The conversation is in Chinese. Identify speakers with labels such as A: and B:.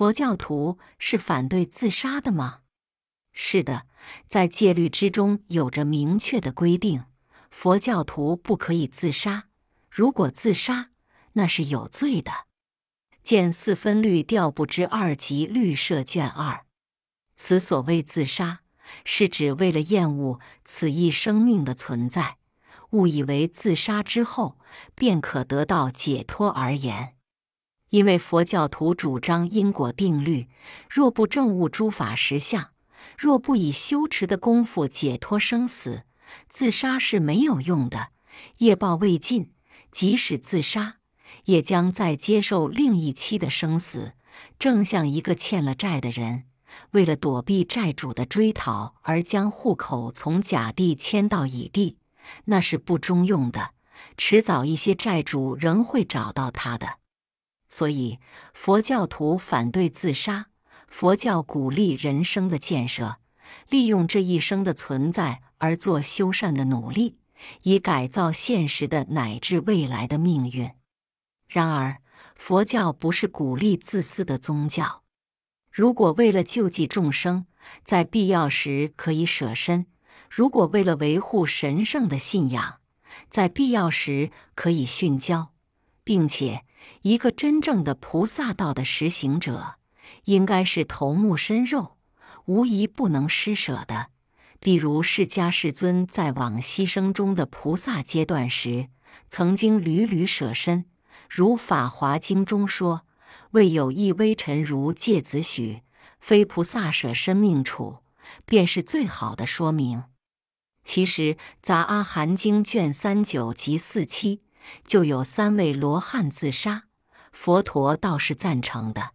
A: 佛教徒是反对自杀的吗？是的，在戒律之中有着明确的规定，佛教徒不可以自杀。如果自杀，那是有罪的。见四分律调部之二级律社卷二。此所谓自杀，是指为了厌恶此一生命的存在，误以为自杀之后便可得到解脱而言。因为佛教徒主张因果定律，若不证悟诸法实相，若不以修持的功夫解脱生死，自杀是没有用的。业报未尽，即使自杀，也将再接受另一期的生死。正像一个欠了债的人，为了躲避债主的追讨而将户口从甲地迁到乙地，那是不中用的。迟早一些债主仍会找到他的。所以，佛教徒反对自杀。佛教鼓励人生的建设，利用这一生的存在而做修善的努力，以改造现实的乃至未来的命运。然而，佛教不是鼓励自私的宗教。如果为了救济众生，在必要时可以舍身；如果为了维护神圣的信仰，在必要时可以殉教，并且。一个真正的菩萨道的实行者，应该是头目身肉，无疑不能施舍的。比如释迦世尊在往牺牲中的菩萨阶段时，曾经屡屡舍身，如《法华经》中说：“未有一微尘如芥子许，非菩萨舍身命处，便是最好的说明。”其实，《杂阿含经》卷三九及四七。就有三位罗汉自杀，佛陀倒是赞成的。